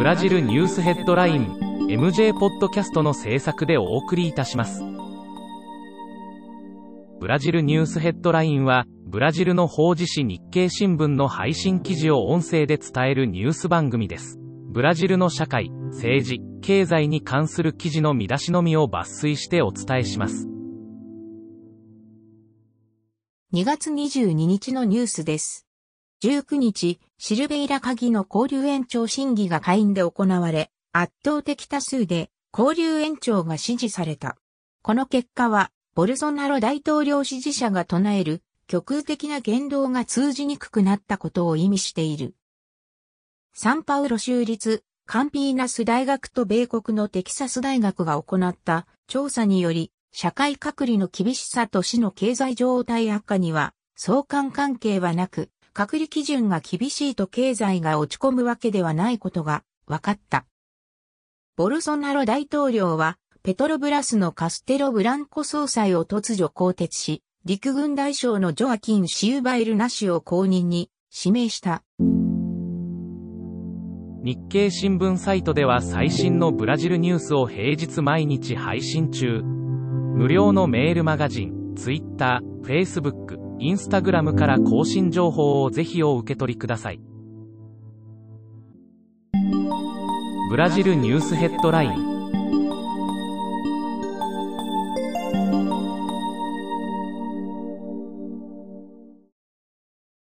ブラジルニュースヘッドライン MJ ポッドキャストの制作でお送りいたします。ブラジルニュースヘッドラインは、ブラジルの法事紙日経新聞の配信記事を音声で伝えるニュース番組です。ブラジルの社会、政治、経済に関する記事の見出しのみを抜粋してお伝えします。2月22日のニュースです。19日、シルベイラ鍵の交流延長審議が下院で行われ、圧倒的多数で交流延長が支持された。この結果は、ボルソナロ大統領支持者が唱える極右的な言動が通じにくくなったことを意味している。サンパウロ州立カンピーナス大学と米国のテキサス大学が行った調査により、社会隔離の厳しさと市の経済状態悪化には相関関係はなく、隔離基準が厳しいと経済が落ち込むわけではないことが分かった。ボルソナロ大統領は、ペトロブラスのカステロ・ブランコ総裁を突如更迭し、陸軍大将のジョアキン・シューバイル・ナシを後任に指名した。日経新聞サイトでは最新のブラジルニュースを平日毎日配信中。無料のメールマガジン、ツイッター、フェイスブックインスタグラムから更新情報をぜひお受け取りください。ブラジルニュースヘッドライン